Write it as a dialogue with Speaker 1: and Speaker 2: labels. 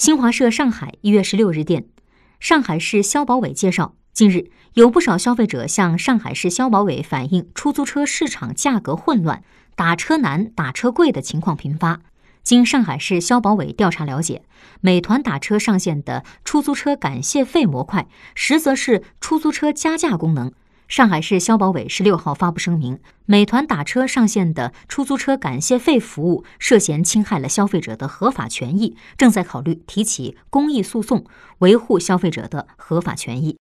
Speaker 1: 新华社上海一月十六日电，上海市消保委介绍，近日有不少消费者向上海市消保委反映出租车市场价格混乱、打车难、打车贵的情况频发。经上海市消保委调查了解，美团打车上线的出租车感谢费模块，实则是出租车加价功能。上海市消保委十六号发布声明，美团打车上线的出租车感谢费服务涉嫌侵害了消费者的合法权益，正在考虑提起公益诉讼，维护消费者的合法权益。